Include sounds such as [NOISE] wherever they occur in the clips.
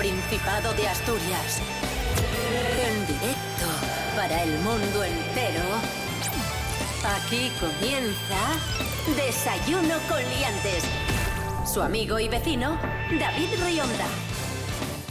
Principado de Asturias. En directo para el mundo entero. Aquí comienza Desayuno con Liantes. Su amigo y vecino, David Rionda.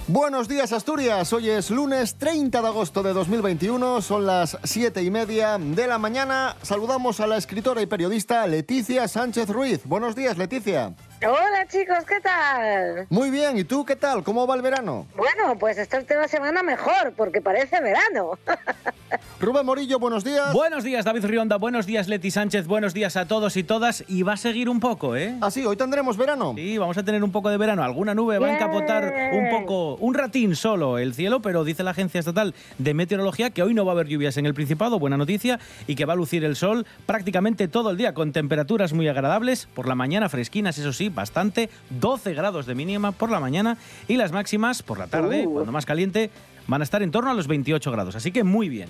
Buenos días Asturias, hoy es lunes 30 de agosto de 2021, son las 7 y media de la mañana. Saludamos a la escritora y periodista Leticia Sánchez Ruiz. Buenos días Leticia. Hola chicos, ¿qué tal? Muy bien, ¿y tú qué tal? ¿Cómo va el verano? Bueno, pues esta última semana mejor, porque parece verano. [LAUGHS] Rubén Morillo, buenos días. Buenos días, David Rionda. Buenos días, Leti Sánchez. Buenos días a todos y todas. Y va a seguir un poco, ¿eh? Ah, sí, hoy tendremos verano. Sí, vamos a tener un poco de verano. Alguna nube va a encapotar un poco, un ratín solo el cielo, pero dice la Agencia Estatal de Meteorología que hoy no va a haber lluvias en el Principado, buena noticia, y que va a lucir el sol prácticamente todo el día con temperaturas muy agradables. Por la mañana fresquinas, eso sí, bastante. 12 grados de mínima por la mañana y las máximas por la tarde, Uh. cuando más caliente, van a estar en torno a los 28 grados. Así que muy bien.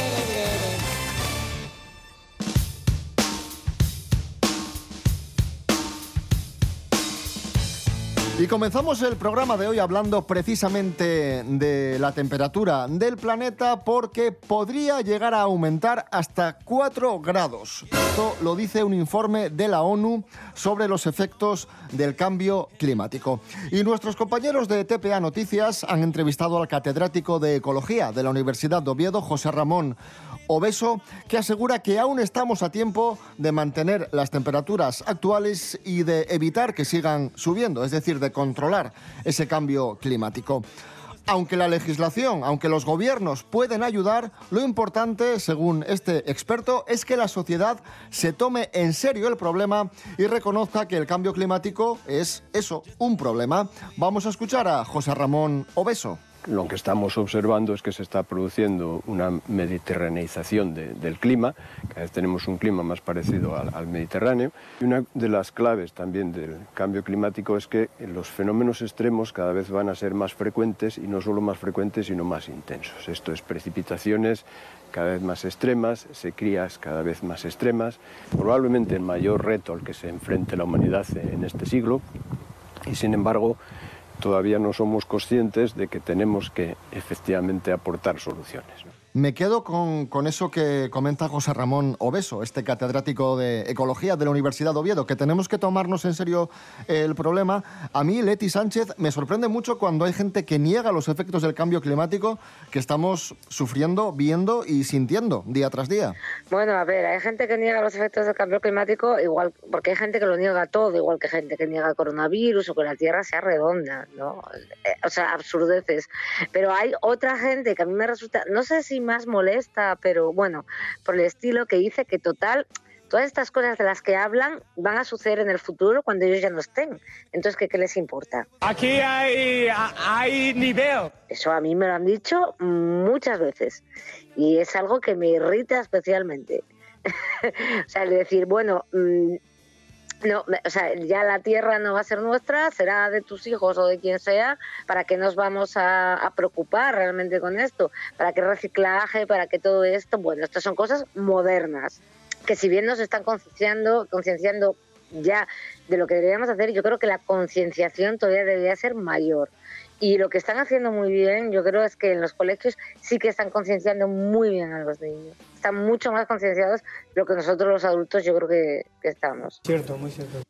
Y comenzamos el programa de hoy hablando precisamente de la temperatura del planeta porque podría llegar a aumentar hasta 4 grados. Esto lo dice un informe de la ONU sobre los efectos del cambio climático. Y nuestros compañeros de TPA Noticias han entrevistado al catedrático de Ecología de la Universidad de Oviedo, José Ramón Obeso, que asegura que aún estamos a tiempo de mantener las temperaturas actuales y de evitar que sigan subiendo, es decir, de controlar ese cambio climático. Aunque la legislación, aunque los gobiernos pueden ayudar, lo importante, según este experto, es que la sociedad se tome en serio el problema y reconozca que el cambio climático es eso, un problema. Vamos a escuchar a José Ramón Obeso. Lo que estamos observando es que se está produciendo una mediterraneización de- del clima, cada vez tenemos un clima más parecido al, al Mediterráneo, y una de las claves también del cambio climático es que los fenómenos extremos cada vez van a ser más frecuentes, y no solo más frecuentes, sino más intensos. Esto es precipitaciones cada vez más extremas, sequías cada vez más extremas, probablemente el mayor reto al que se enfrente la humanidad en este siglo, y sin embargo todavía no somos conscientes de que tenemos que efectivamente aportar soluciones. Me quedo con, con eso que comenta José Ramón Obeso, este catedrático de Ecología de la Universidad de Oviedo, que tenemos que tomarnos en serio el problema. A mí, Leti Sánchez, me sorprende mucho cuando hay gente que niega los efectos del cambio climático que estamos sufriendo, viendo y sintiendo día tras día. Bueno, a ver, hay gente que niega los efectos del cambio climático, igual, porque hay gente que lo niega todo, igual que gente que niega el coronavirus o que la Tierra sea redonda, ¿no? Eh, O sea, absurdeces. Pero hay otra gente que a mí me resulta, no sé si más molesta, pero bueno, por el estilo que dice que total, todas estas cosas de las que hablan van a suceder en el futuro cuando ellos ya no estén. Entonces, ¿qué, qué les importa? Aquí hay, hay nivel. Eso a mí me lo han dicho muchas veces y es algo que me irrita especialmente. [LAUGHS] o sea, el decir, bueno, mm, no, o sea, ya la tierra no va a ser nuestra, será de tus hijos o de quien sea, ¿para qué nos vamos a, a preocupar realmente con esto? ¿Para qué reciclaje? ¿Para qué todo esto? Bueno, estas son cosas modernas, que si bien nos están concienciando, concienciando ya de lo que deberíamos hacer, yo creo que la concienciación todavía debería ser mayor. Y lo que están haciendo muy bien, yo creo, es que en los colegios sí que están concienciando muy bien a los niños. Están mucho más concienciados de lo que nosotros los adultos yo creo que, que estamos. Cierto, muy cierto.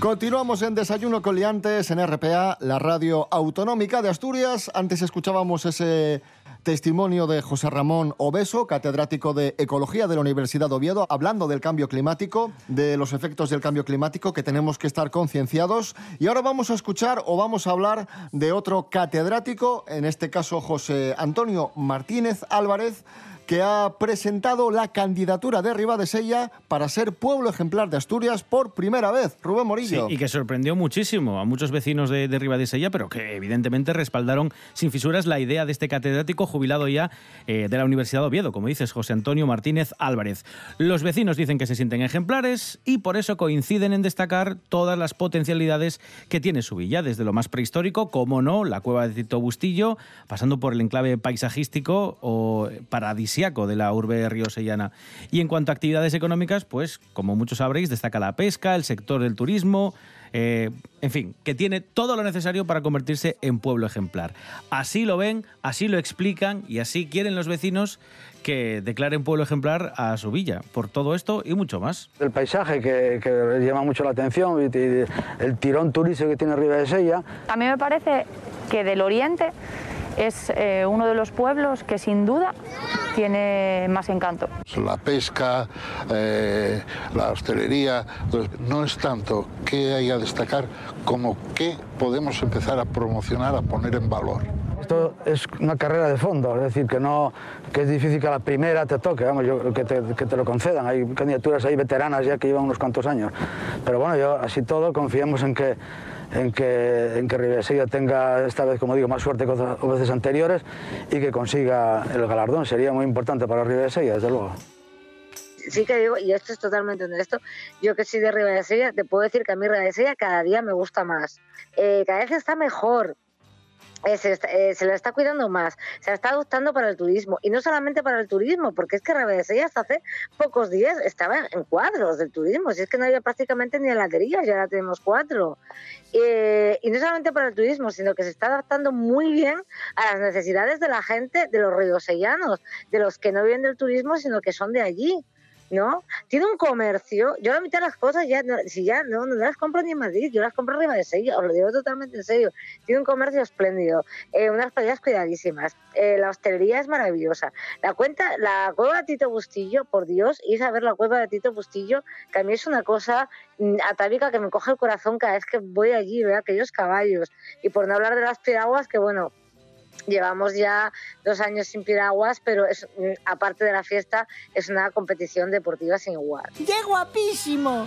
Continuamos en Desayuno con Liantes en RPA, la radio autonómica de Asturias. Antes escuchábamos ese testimonio de José Ramón Obeso, catedrático de Ecología de la Universidad de Oviedo, hablando del cambio climático, de los efectos del cambio climático, que tenemos que estar concienciados. Y ahora vamos a escuchar o vamos a hablar de otro catedrático, en este caso José Antonio Martínez Álvarez, que ha presentado la candidatura de Ribadesella para ser pueblo ejemplar de Asturias por primera vez. Rubén Morillo. Sí, y que sorprendió muchísimo a muchos vecinos de, de Ribadesella, pero que evidentemente respaldaron sin fisuras la idea de este catedrático jubilado ya eh, de la Universidad de Oviedo, como dices, José Antonio Martínez Álvarez. Los vecinos dicen que se sienten ejemplares y por eso coinciden en destacar todas las potencialidades que tiene su villa, desde lo más prehistórico, como no, la cueva de Tito Bustillo, pasando por el enclave paisajístico o paradisíaco de la urbe riosellana. Y en cuanto a actividades económicas, pues como muchos sabréis, destaca la pesca, el sector del turismo, eh, en fin, que tiene todo lo necesario para convertirse en pueblo ejemplar. Así lo ven, así lo explican y así quieren los vecinos que declaren pueblo ejemplar a su villa, por todo esto y mucho más. El paisaje que, que llama mucho la atención, y, y el tirón turístico que tiene Riva de Sella. A mí me parece que del oriente es eh, uno de los pueblos que sin duda tiene más encanto. La pesca, eh, la hostelería, pues no es tanto qué hay a destacar como qué podemos empezar a promocionar, a poner en valor. Esto es una carrera de fondo, es decir, que no que es difícil que a la primera te toque, vamos, yo, que, te, que te lo concedan. Hay candidaturas ahí veteranas ya que llevan unos cuantos años. Pero bueno, yo así todo confiamos en que en que, en que Ribesella tenga esta vez, como digo, más suerte que otras veces anteriores y que consiga el galardón. Sería muy importante para Ribesella, desde luego. Sí que digo, y esto es totalmente honesto, yo que soy de Ribadesella, te puedo decir que a mí Ribadesella cada día me gusta más. Eh, cada vez está mejor, se, está- eh, se la está cuidando más, se la está adoptando para el turismo y no solamente para el turismo, porque es que Ribadesella hasta hace pocos días estaba en cuadros del turismo, si es que no había prácticamente ni heladerías, ya ahora tenemos cuatro. Eh, y no solamente para el turismo, sino que se está adaptando muy bien a las necesidades de la gente, de los riosellanos, de los que no viven del turismo, sino que son de allí. ¿No? Tiene un comercio. Yo la mitad de las cosas ya, si ya no, no las compro ni en Madrid, yo las compro arriba de Sella, os lo digo totalmente en serio. Tiene un comercio espléndido, eh, unas playas cuidadísimas, eh, la hostelería es maravillosa. La cuenta, la cueva de Tito Bustillo, por Dios, ir a ver la cueva de Tito Bustillo, que a mí es una cosa mm, atávica que me coge el corazón cada vez que voy allí veo aquellos caballos. Y por no hablar de las piraguas, que bueno, Llevamos ya dos años sin piraguas, pero es, mm, aparte de la fiesta, es una competición deportiva sin igual. ¡Qué guapísimo!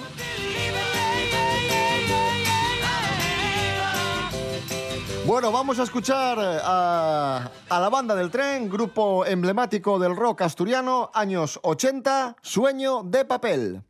Bueno, vamos a escuchar eh, a, a la banda del tren, grupo emblemático del rock asturiano, años 80, Sueño de papel.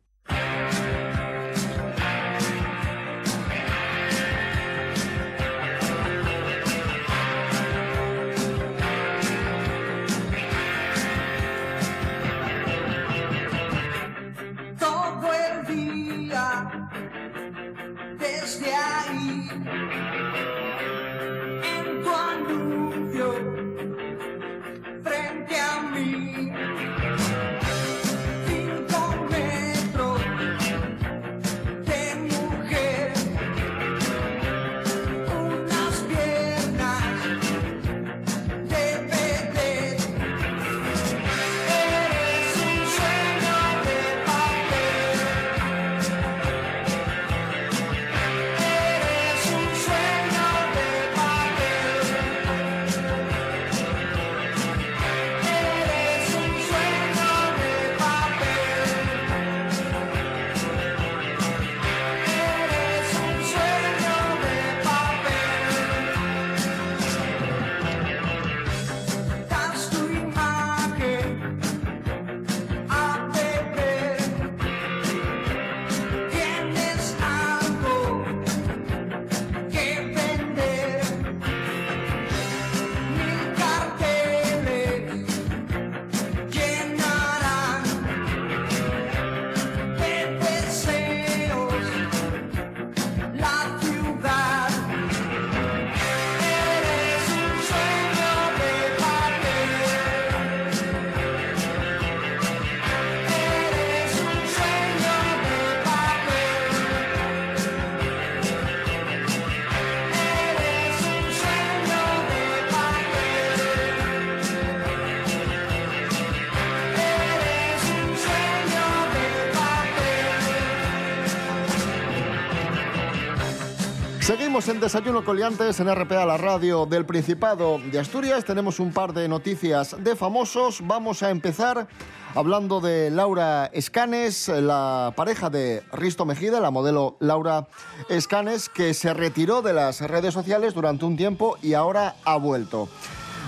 En Desayuno Coliantes en RPA, la radio del Principado de Asturias. Tenemos un par de noticias de famosos. Vamos a empezar hablando de Laura Escanes, la pareja de Risto Mejida, la modelo Laura Escanes, que se retiró de las redes sociales durante un tiempo y ahora ha vuelto.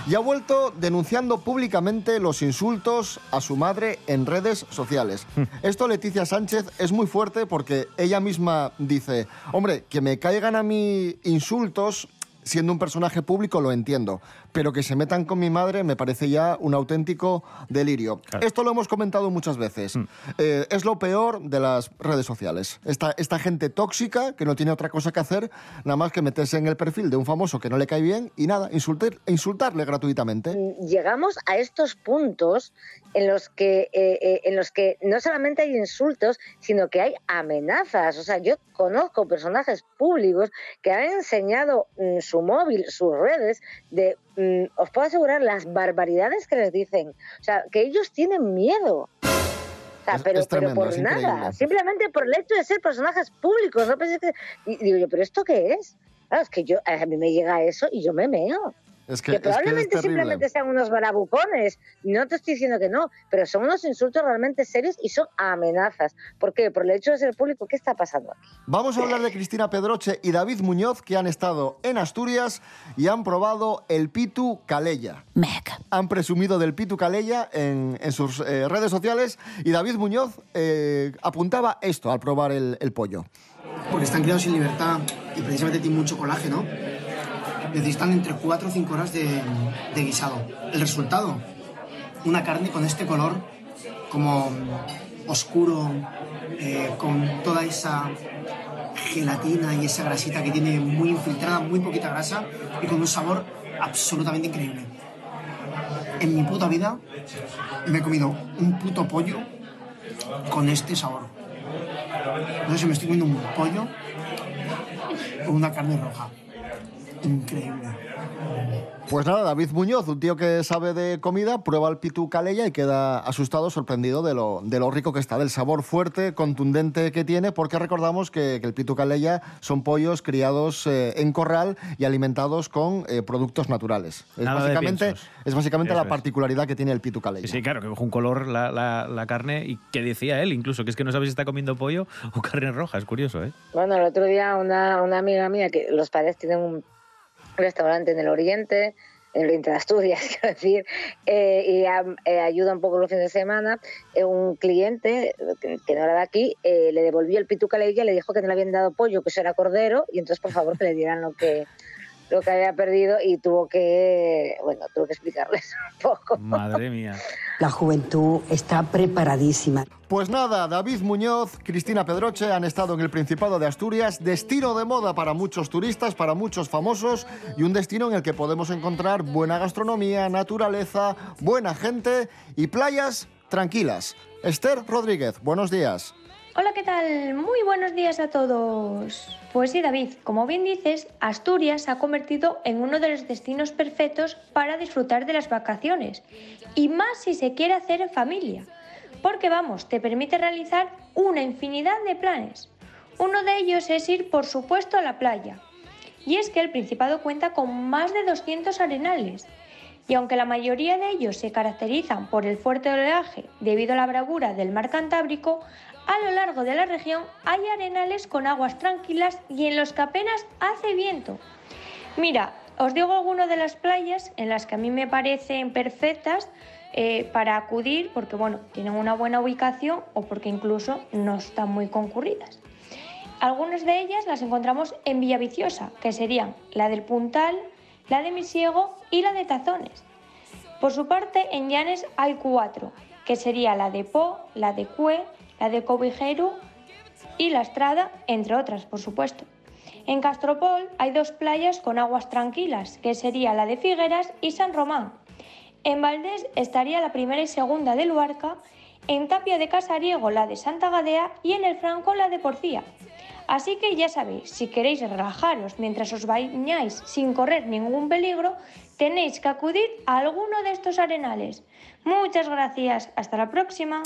Y ha vuelto denunciando públicamente los insultos a su madre en redes sociales. Esto, Leticia Sánchez, es muy fuerte porque ella misma dice, hombre, que me caigan a mí insultos siendo un personaje público lo entiendo, pero que se metan con mi madre me parece ya un auténtico delirio. Esto lo hemos comentado muchas veces. Eh, es lo peor de las redes sociales. Esta, esta gente tóxica que no tiene otra cosa que hacer nada más que meterse en el perfil de un famoso que no le cae bien y nada, insultar, insultarle gratuitamente. llegamos a estos puntos en los que eh, eh, en los que no solamente hay insultos, sino que hay amenazas. O sea, yo conozco personajes públicos que han enseñado mm, su móvil, sus redes, de mm, os puedo asegurar las barbaridades que les dicen. O sea, que ellos tienen miedo. O sea, Es- pero, es tremendo, pero por nada, simplemente por el hecho de ser personajes públicos. ¿no? Penséis que- Y digo yo, ¿pero esto qué es? Claro, es que yo, a mí me llega eso y yo me meo. Es Que, que, es que es probablemente simplemente sean unos barabucones. No te estoy diciendo que no, pero son unos insultos realmente serios y son amenazas. ¿Por qué? Por el hecho de ser público. ¿Qué está pasando aquí? Vamos a hablar de Cristina Pedroche y David Muñoz, que han estado en Asturias y han probado el Pitu Calella. Han presumido del Pitu Calella en, en sus eh, redes sociales y David Muñoz eh, apuntaba esto al probar el, el pollo. porque están criados en libertad y precisamente tienen mucho colágeno, necesitan entre 4 o 5 horas de, guisado. El resultado, una carne con este color como oscuro, eh, con toda esa gelatina y esa grasita que tiene muy infiltrada, muy poquita grasa y con un sabor absolutamente increíble. En mi puta vida me he comido un puto pollo con este sabor. No me estoy comiendo un pollo o una carne roja. Increíble. Pues nada, David Muñoz, un tío que sabe de comida, prueba el Pitu Calella y queda asustado, sorprendido de lo, de lo rico que está, del sabor fuerte, contundente que tiene, porque recordamos que, que el Pitu Calella son pollos criados eh, en corral y alimentados con eh, productos naturales. Es Nada básicamente, es básicamente Eso la es. particularidad que tiene el Pitu Calella. Sí, claro, que coge un color la, la- la carne y que decía él incluso, que es que no sabe si está comiendo pollo o [LAUGHS] carne roja, es curioso, ¿eh? Bueno, el otro día una, una amiga mía, que los padres tienen un restaurante en el Oriente, en el Oriente de Asturias, [LAUGHS] quiero decir, eh, y eh, ayuda un poco los fines de semana, eh, un cliente que, no era de aquí eh, le devolvió el pituca y le dijo que no le habían dado pollo, que eso era cordero, y entonces por favor que le dieran lo que lo que había perdido y tuvo que, bueno, tuvo que explicarles [LAUGHS] un poco. Madre mía. La juventud está preparadísima. Pues nada, David Muñoz, Cristina Pedroche han estado en el Principado de Asturias, destino de moda para muchos turistas, para muchos famosos y un destino en el que podemos encontrar buena gastronomía, naturaleza, buena gente y playas tranquilas. Esther Rodríguez, buenos días. Hola, ¿qué tal? Muy buenos días a todos. Pues sí, David, como bien dices, Asturias se ha convertido en uno de los destinos perfectos para disfrutar de las vacaciones, y más si se quiere hacer en familia, porque vamos, te permite realizar una infinidad de planes. Uno de ellos es ir, por supuesto, a la playa. Y es que el Principado cuenta con más de 200 arenales, y aunque la mayoría de ellos se caracterizan por el fuerte oleaje debido a la bravura del mar Cantábrico, a lo largo de la región hay arenales con aguas tranquilas y en los que apenas hace viento. Mira, os digo algunas de las playas en las que a mí me parecen perfectas eh, para acudir porque bueno, tienen una buena ubicación o porque incluso no están muy concurridas. Algunas de ellas las encontramos en Villaviciosa, que serían la del Puntal, la de Misiego y la de Tazones. Por su parte, en Llanes hay cuatro, que sería la de Po, la de Cue, la de Cobijero y la Estrada, entre otras, por supuesto. En Castropol hay dos playas con aguas tranquilas, que sería la de Figueras y San Román. En Valdés estaría la primera y segunda de Luarca, en Tapia de Casariego la de Santa Gadea y en el Franco la de Porcía. Así que ya sabéis, si queréis relajaros mientras os bañáis sin correr ningún peligro, tenéis que acudir a alguno de estos arenales. Muchas gracias, hasta la próxima.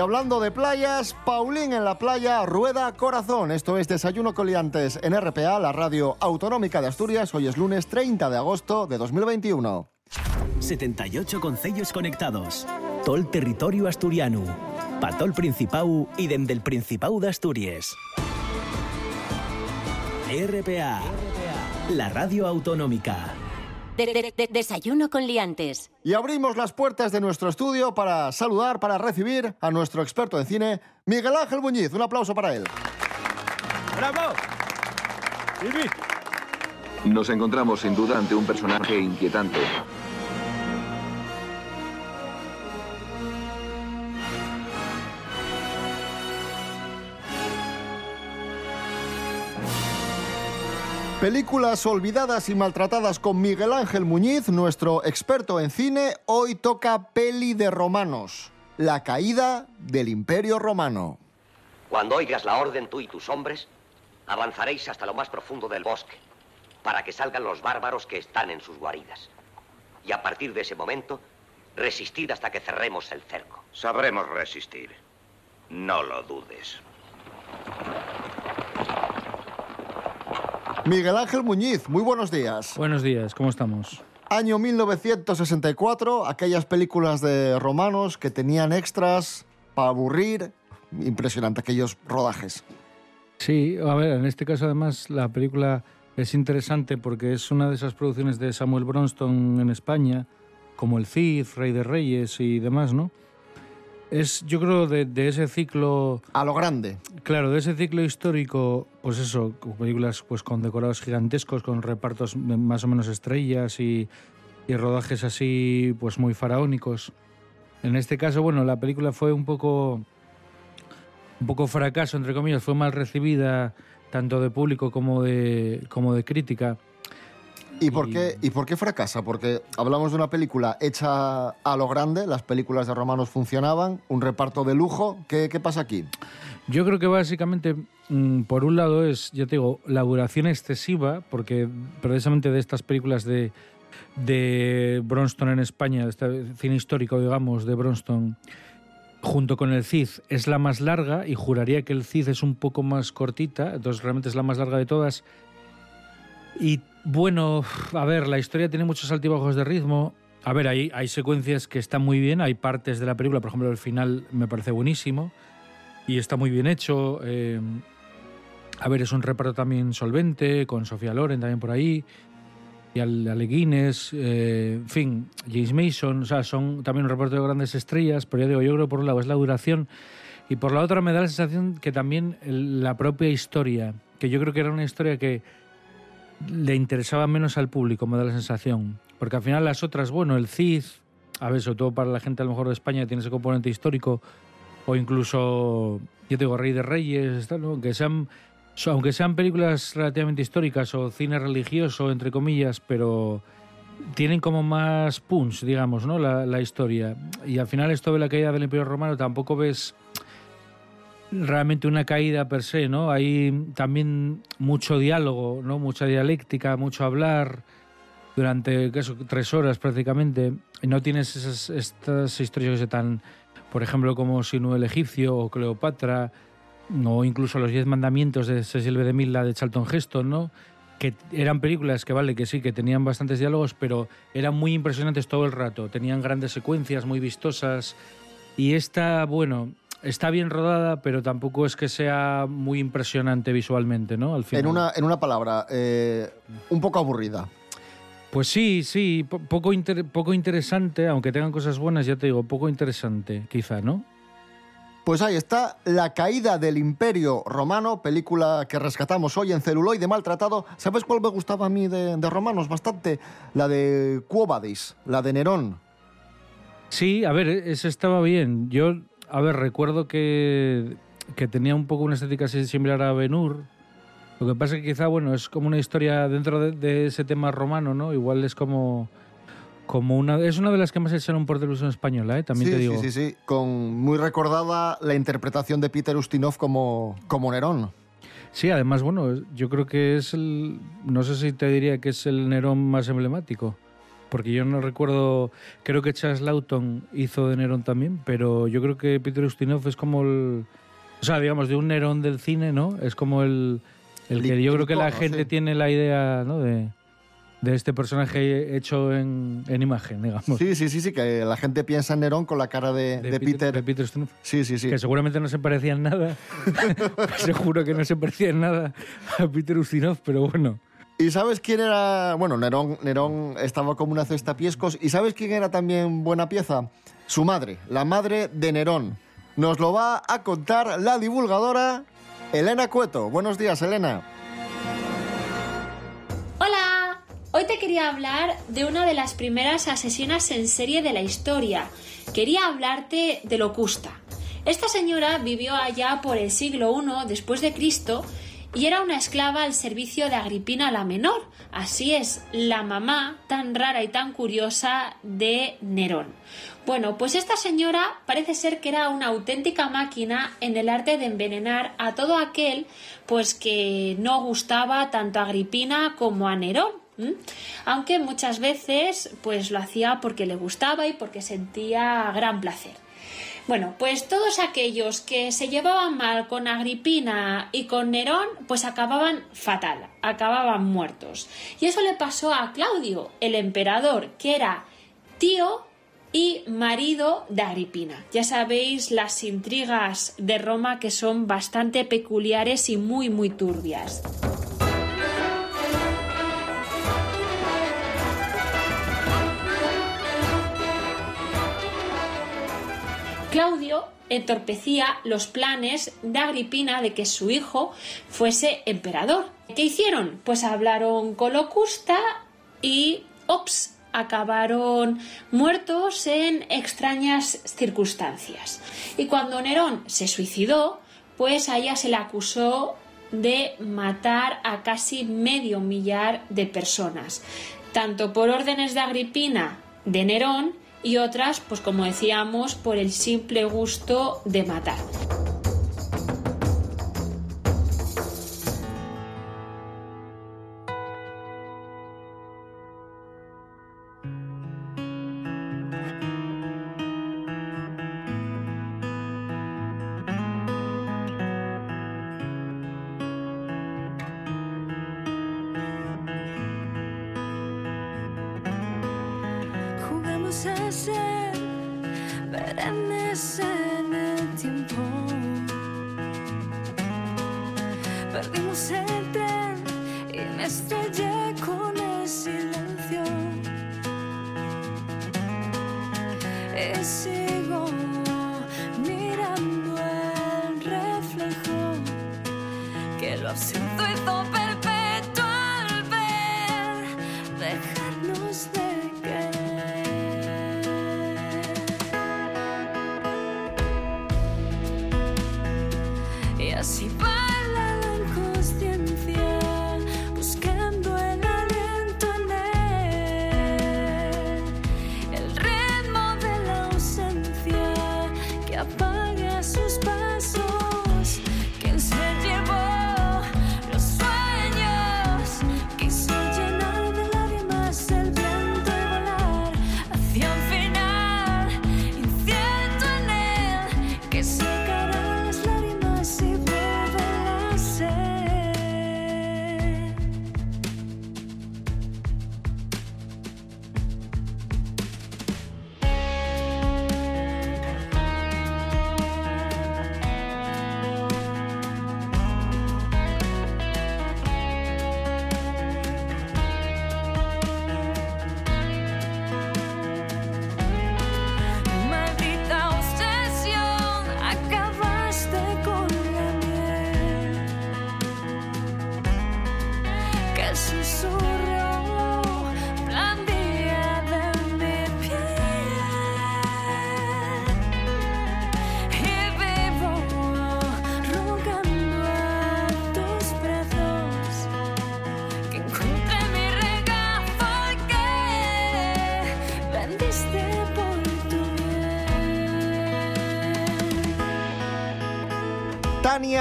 Hablando de playas, Paulín en la playa, rueda corazón. Esto es Desayuno Coliantes en RPA, la radio autonómica de Asturias. Hoy es lunes 30 de agosto de 2021. 78 concellos conectados. Tol territorio asturiano. Patol Principau y dende el Principau de Asturias. RPA. La radio autonómica. De- de- de- desayuno con liantes. Y abrimos las puertas de nuestro estudio para saludar, para recibir a nuestro experto en cine, Miguel Ángel Muñiz. Un aplauso para él. ¡Bravo! Nos encontramos sin duda ante un personaje inquietante. Películas olvidadas y maltratadas con Miguel Ángel Muñiz, nuestro experto en cine. Hoy toca peli de romanos. La caída del Imperio Romano. Cuando oigas la orden tú y tus hombres, avanzaréis hasta lo más profundo del bosque, para que salgan los bárbaros que están en sus guaridas. Y a partir de ese momento, resistid hasta que cerremos el cerco. Sabremos resistir. No lo dudes. Miguel Ángel Muñiz, muy buenos días. Buenos días, ¿cómo estamos? Año 1964, aquellas películas de romanos que tenían extras para aburrir. Impresionante aquellos rodajes. Sí, a ver, en este caso además la película es interesante porque es una de esas producciones de Samuel Bronston en España, como El Cid, Rey de Reyes y demás, ¿no? Es, yo creo, de, de ese ciclo... A lo grande. Claro, de ese ciclo histórico, pues eso, películas pues con decorados gigantescos, con repartos más o menos estrellas y, y rodajes así, pues muy faraónicos. En este caso, bueno, la película fue un poco un poco fracaso, entre comillas, fue mal recibida tanto de público como de, como de crítica. ¿Y por, qué, ¿Y por qué fracasa? Porque hablamos de una película hecha a lo grande, las películas de romanos funcionaban, un reparto de lujo. ¿Qué, qué pasa aquí? Yo creo que básicamente, mm, por un lado, es, ya te digo, la duración excesiva, porque precisamente de estas películas de, de Bronston en España, este cine histórico, digamos, de Bronston, junto con el Cid, es la más larga y juraría que el Cid es un poco más cortita, entonces realmente es la más larga de todas. Y bueno, a ver, la historia tiene muchos altibajos de ritmo. A ver, hay, hay secuencias que están muy bien, hay partes de la película, por ejemplo, el final me parece buenísimo y está muy bien hecho. eh, a ver, es un reparto también solvente, con Sofía Loren también por ahí, y al, Ale Guinness, eh, en fin, James Mason, o sea, son también un reparto de grandes estrellas, pero ya digo, yo creo por un lado es la duración y por la otra me da la sensación que también la propia historia, que yo creo que era una historia que le interesaba menos al público, me da la sensación. Porque al final las otras, bueno, el Cid, a ver, sobre todo para la gente a lo mejor de España, tiene ese componente histórico, o incluso, yo te digo, Rey de Reyes, tal, ¿no? que sean, aunque sean películas relativamente históricas o cine religioso, entre comillas, pero tienen como más punch, digamos, ¿no? La, la historia. Y al final esto de la caída del Imperio Romano tampoco ves realmente una caída per se, ¿no? Hay también mucho diálogo, ¿no? Mucha dialéctica, mucho hablar durante ¿qué eso? tres horas prácticamente. Y no tienes estas historias que se tan, por ejemplo, como Sinu el egipcio o Cleopatra, o incluso los Diez Mandamientos de Cecil B. DeMille de Charlton Heston, ¿no? que eran películas que vale que sí, que tenían bastantes diálogos, pero eran muy impresionantes todo el rato. Tenían grandes secuencias, muy vistosas. Y esta, bueno, está bien rodada, pero tampoco es que sea muy impresionante visualmente, ¿no? Al final. En una, en una palabra, eh, un poco aburrida. Pues sí, sí, po- poco, inter- poco interesante, aunque tengan cosas buenas, ya te digo, poco interesante, quizá, ¿no? Pues ahí está La caída del Imperio Romano, película que rescatamos hoy en celuloide maltratado. ¿Sabes cuál me gustaba a mí de, de romanos bastante? La de Quo Vadis, la de Nerón. Sí, a ver, eso estaba bien. Yo, a ver, recuerdo que, que tenía un poco una estética así similar a Benur. Lo que pasa es que quizá, bueno, es como una historia dentro de, de ese tema romano, ¿no? Igual es como, como una... Es una de las que más echaron por televisión española, ¿eh? También sí, te digo. sí, sí, sí. Con muy recordada la interpretación de Peter Ustinov como, como Nerón. Sí, además, bueno, yo creo que es el... No sé si te diría que es el Nerón más emblemático. Porque yo no recuerdo... Creo que Charles Lawton hizo de Nerón también, pero yo creo que Peter Ustinov es como el... O sea, digamos, de un Nerón del cine, ¿no? Es como el... El que yo creo que la gente sí. tiene la idea, ¿no? De, de este personaje hecho en, en imagen, digamos. Sí, sí, sí, sí, que la gente piensa en Nerón con la cara de, de Peter. de Peter Ustinov. Sí, sí, sí. Que seguramente no se parecía en nada. [LAUGHS] [LAUGHS] Seguro que no se parecía en nada a Peter Ustinov, pero bueno. ¿Y sabes quién era? Bueno, Nerón, Nerón estaba como una cesta piescos. ¿Y sabes quién era también buena pieza? Su madre, la madre de Nerón. Nos lo va a contar la divulgadora Elena Cueto. Buenos días, Elena. Hola, hoy te quería hablar de una de las primeras asesinas en serie de la historia. Quería hablarte de Locusta. Esta señora vivió allá por el siglo I después de Cristo y era una esclava al servicio de Agripina la menor. Así es, la mamá tan rara y tan curiosa de Nerón. Bueno, pues esta señora parece ser que era una auténtica máquina en el arte de envenenar a todo aquel pues que no gustaba tanto a Agripina como a Nerón. Aunque muchas veces pues lo hacía porque le gustaba y porque sentía gran placer. Bueno, pues todos aquellos que se llevaban mal con Agripina y con Nerón, pues acababan fatal, acababan muertos. Y eso le pasó a Claudio, el emperador, que era tío y marido de Agripina. Ya sabéis las intrigas de Roma que son bastante peculiares y muy, muy turbias. Claudio entorpecía los planes de Agripina de que su hijo fuese emperador. ¿Qué hicieron? Pues hablaron con Locusta y ¡ops! acabaron muertos en extrañas circunstancias. Y cuando Nerón se suicidó, pues a ella se le acusó de matar a casi medio millar de personas, tanto por órdenes de Agripina de Nerón y otras, pues como decíamos, por el simple gusto de matar. Ser perennes en el tiempo. Perdimos el tren y me estrellé con el silencio. Y sigo mirando el reflejo que lo absurdo hizo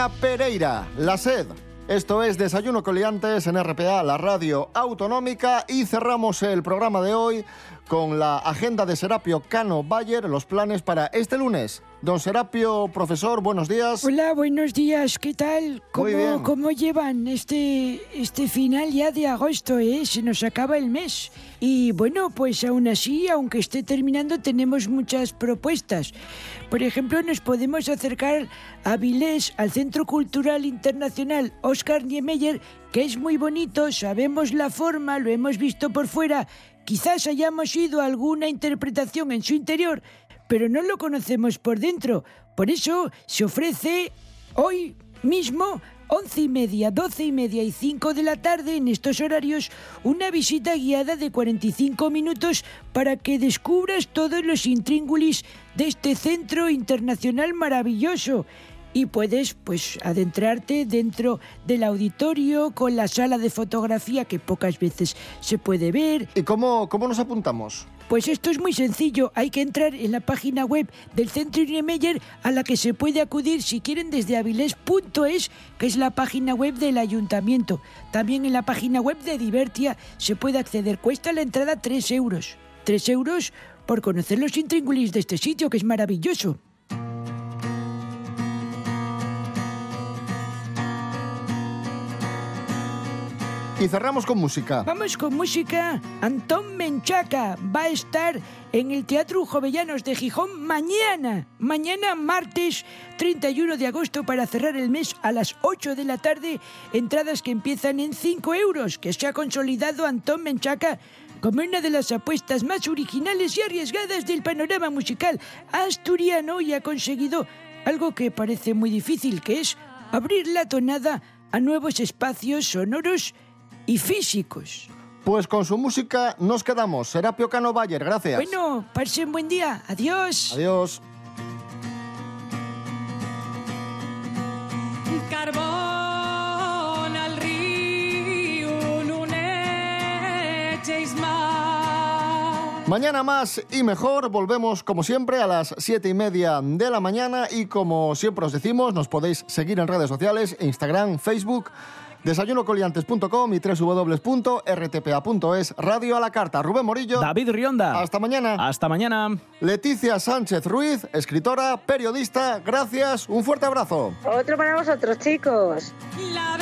Pereira. La sed. Esto es Desayuno Coliantes en RPA, la radio autonómica, y cerramos el programa de hoy con la agenda de Serapio Cano Bayer, los planes para este lunes. Don Serapio, profesor, buenos días. Hola, buenos días, ¿qué tal? ¿Cómo, Muy bien. ¿Cómo llevan este, este final ya de agosto, eh? Se nos acaba el mes. Y bueno, pues aún así, aunque esté terminando, tenemos muchas propuestas. Por ejemplo, nos podemos acercar a Vilés, al Centro Cultural Internacional Oscar Niemeyer, que es muy bonito, sabemos la forma, lo hemos visto por fuera, quizás hayamos ido a alguna interpretación en su interior, pero no lo conocemos por dentro. Por eso se ofrece hoy mismo, once y media, doce y media y 5 de la tarde, en estos horarios, una visita guiada de 45 minutos para que descubras todos los intríngulis de este centro internacional maravilloso. Y puedes, pues, adentrarte dentro del auditorio con la sala de fotografía que pocas veces se puede ver. ¿Y cómo, cómo nos apuntamos? Pues esto es muy sencillo, hay que entrar en la página web del Centro Niemeyer a la que se puede acudir si quieren desde avilés.es, que es la página web del ayuntamiento. También en la página web de Divertia se puede acceder, cuesta la entrada 3 euros. 3 euros por conocer los intríngulis de este sitio, que es maravilloso. Y cerramos con música. Vamos con música. Antón Menchaca va a estar en el Teatro Jovellanos de Gijón mañana. Mañana, martes 31 de agosto, para cerrar el mes a las 8 de la tarde. Entradas que empiezan en 5 euros, que se ha consolidado Antón Menchaca como una de las apuestas más originales y arriesgadas del panorama musical asturiano y ha conseguido algo que parece muy difícil, que es abrir la tonada a nuevos espacios sonoros y físicos. Pues con su música nos quedamos. Serapio Cano Bayer, gracias. Bueno, pasen buen día. Adiós. Adiós. Carbón al río, no echéis más. Mañana más y mejor, volvemos como siempre a las siete y media de la mañana y como siempre os decimos, nos podéis seguir en redes sociales, Instagram, Facebook, desayunocoliantes.com y www.rtpa.es, Radio a la Carta. Rubén Morillo. David Rionda. Hasta mañana. Hasta mañana. Leticia Sánchez Ruiz, escritora, periodista, gracias, un fuerte abrazo. Otro para vosotros, chicos. La